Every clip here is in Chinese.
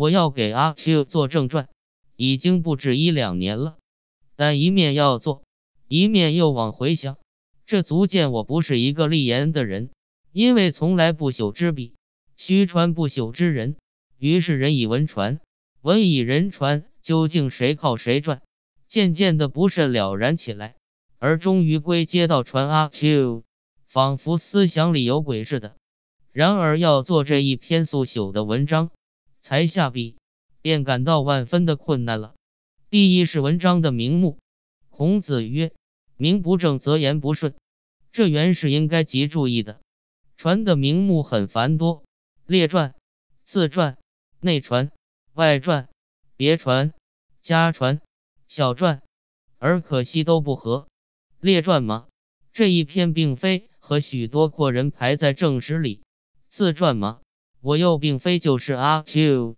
我要给阿 Q 做正传，已经不止一两年了，但一面要做，一面又往回想，这足见我不是一个立言的人，因为从来不朽之笔，虚传不朽之人。于是人以文传，文以人传，究竟谁靠谁传？渐渐的不甚了然起来，而终于归结到传阿 Q，仿佛思想里有鬼似的。然而要做这一篇速朽的文章，才下笔，便感到万分的困难了。第一是文章的名目，孔子曰：“名不正则言不顺。”这原是应该极注意的。传的名目很繁多，列传、自传。内传、外传、别传、家传、小传，而可惜都不合。列传吗？这一篇并非和许多阔人排在正史里。自传吗？我又并非就是阿 Q。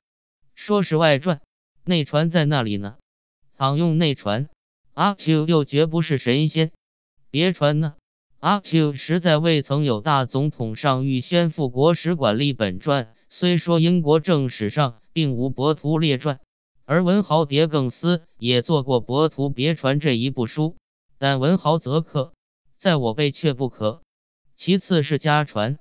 说是外传，内传在那里呢？倘用内传，阿 Q 又绝不是神仙。别传呢？阿 Q 实在未曾有大总统上谕宣赴国史馆立本传。虽说英国正史上并无博图列传，而文豪狄更斯也做过博图别传这一部书，但文豪则克，在我辈却不可。其次是家传，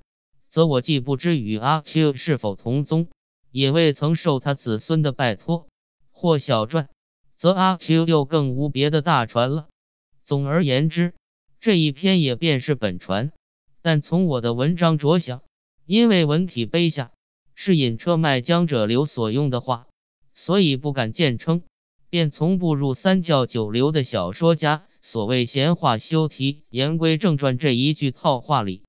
则我既不知与阿 Q 是否同宗，也未曾受他子孙的拜托；或小传，则阿 Q 又更无别的大传了。总而言之，这一篇也便是本传，但从我的文章着想，因为文体卑下。是引车卖浆者流所用的话，所以不敢见称，便从步入三教九流的小说家所谓闲话休提，言归正传这一句套话里，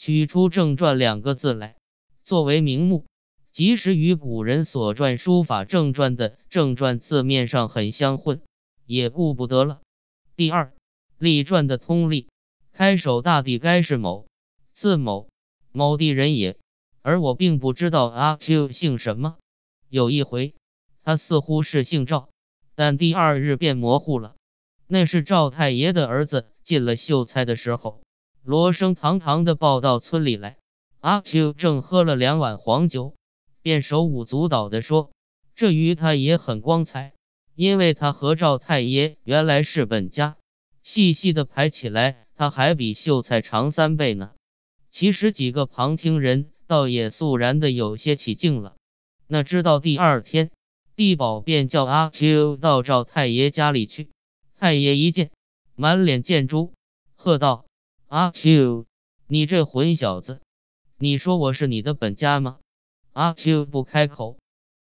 取出正传两个字来作为名目，即使与古人所传书法正传的正传字面上很相混，也顾不得了。第二，立传的通例，开首大抵该是某，字某，某地人也。而我并不知道阿 Q 姓什么。有一回，他似乎是姓赵，但第二日便模糊了。那是赵太爷的儿子进了秀才的时候，罗生堂堂的报到村里来。阿 Q 正喝了两碗黄酒，便手舞足蹈的说：“这鱼他也很光彩，因为他和赵太爷原来是本家。细细的排起来，他还比秀才长三倍呢。”其实几个旁听人。倒也肃然的有些起敬了。那知道第二天，地保便叫阿 Q 到赵太爷家里去。太爷一见，满脸见珠，喝道：“阿 Q，你这混小子，你说我是你的本家吗？”阿 Q 不开口。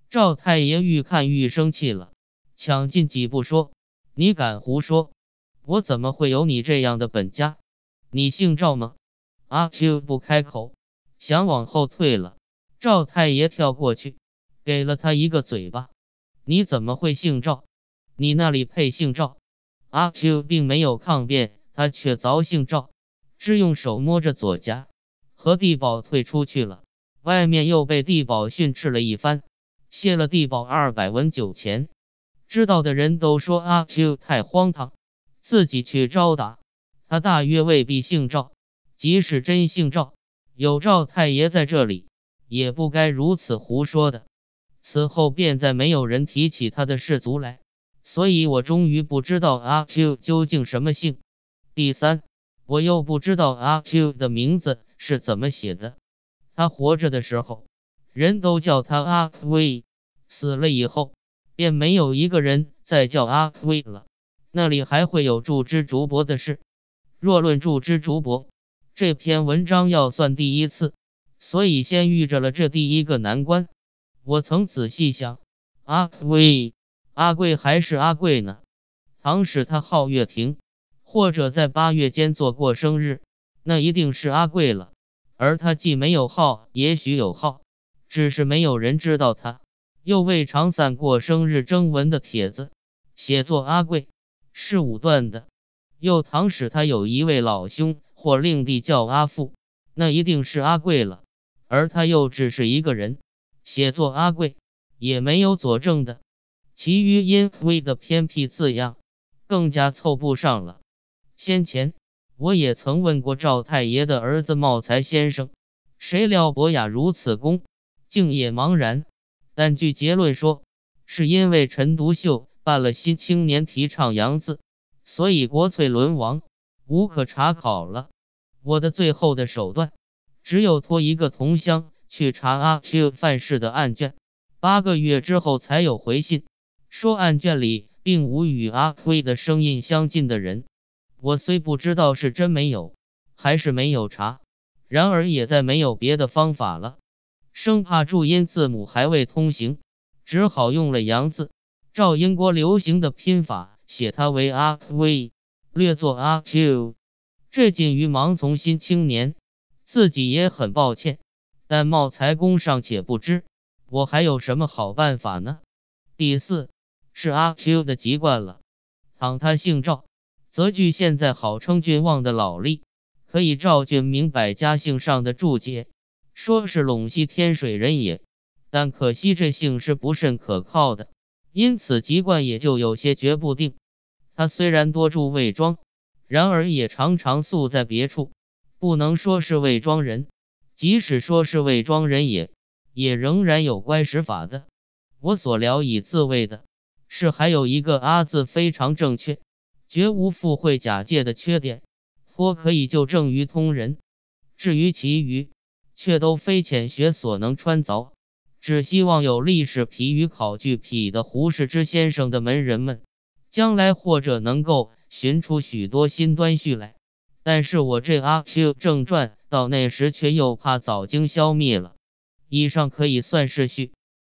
赵太爷愈看愈生气了，抢进几步说：“你敢胡说？我怎么会有你这样的本家？你姓赵吗？”阿 Q 不开口。想往后退了，赵太爷跳过去，给了他一个嘴巴。你怎么会姓赵？你那里配姓赵？阿 Q 并没有抗辩，他却凿姓赵，只用手摸着左颊，和地保退出去了。外面又被地保训斥了一番，谢了地保二百文酒钱。知道的人都说阿 Q 太荒唐，自己去招打他，大约未必姓赵。即使真姓赵。有赵太爷在这里，也不该如此胡说的。此后便再没有人提起他的氏族来，所以我终于不知道阿 Q 究竟什么姓。第三，我又不知道阿 Q 的名字是怎么写的。他活着的时候，人都叫他阿威；死了以后，便没有一个人再叫阿威了。那里还会有祝之竹帛的事？若论祝之竹帛。这篇文章要算第一次，所以先遇着了这第一个难关。我曾仔细想，阿贵，阿贵还是阿贵呢？倘使他号月亭，或者在八月间做过生日，那一定是阿贵了。而他既没有号，也许有号，只是没有人知道他，又未常散过生日征文的帖子，写作阿贵是武断的。又倘使他有一位老兄。或令弟叫阿富，那一定是阿贵了。而他又只是一个人，写作阿贵也没有佐证的。其余因为的偏僻字样，更加凑不上了。先前我也曾问过赵太爷的儿子茂才先生，谁料博雅如此恭，竟也茫然。但据结论说，是因为陈独秀办了新青年提倡洋字，所以国粹沦亡，无可查考了。我的最后的手段，只有托一个同乡去查阿 Q 犯事的案卷。八个月之后才有回信，说案卷里并无与阿 Q 的声音相近的人。我虽不知道是真没有，还是没有查，然而也再没有别的方法了，生怕注音字母还未通行，只好用了洋字，照英国流行的拼法写它为阿 q，略作阿 Q。这仅于盲从新青年，自己也很抱歉，但茂才公尚且不知。我还有什么好办法呢？第四是阿 Q 的籍贯了。倘他姓赵，则据现在好称郡望的老例，可以照郡明百家姓上的注解，说是陇西天水人也。但可惜这姓是不甚可靠的，因此籍贯也就有些决不定。他虽然多住魏庄，然而也常常宿在别处，不能说是魏庄人。即使说是魏庄人也。也仍然有乖使法的。我所聊以自卫的是，还有一个阿字非常正确，绝无附会假借的缺点，颇可以就正于通人。至于其余，却都非浅学所能穿凿。只希望有历史皮与考据癖的胡适之先生的门人们，将来或者能够寻出许多新端绪来。但是我这阿 Q 正传到那时却又怕早经消灭了。以上可以算是序。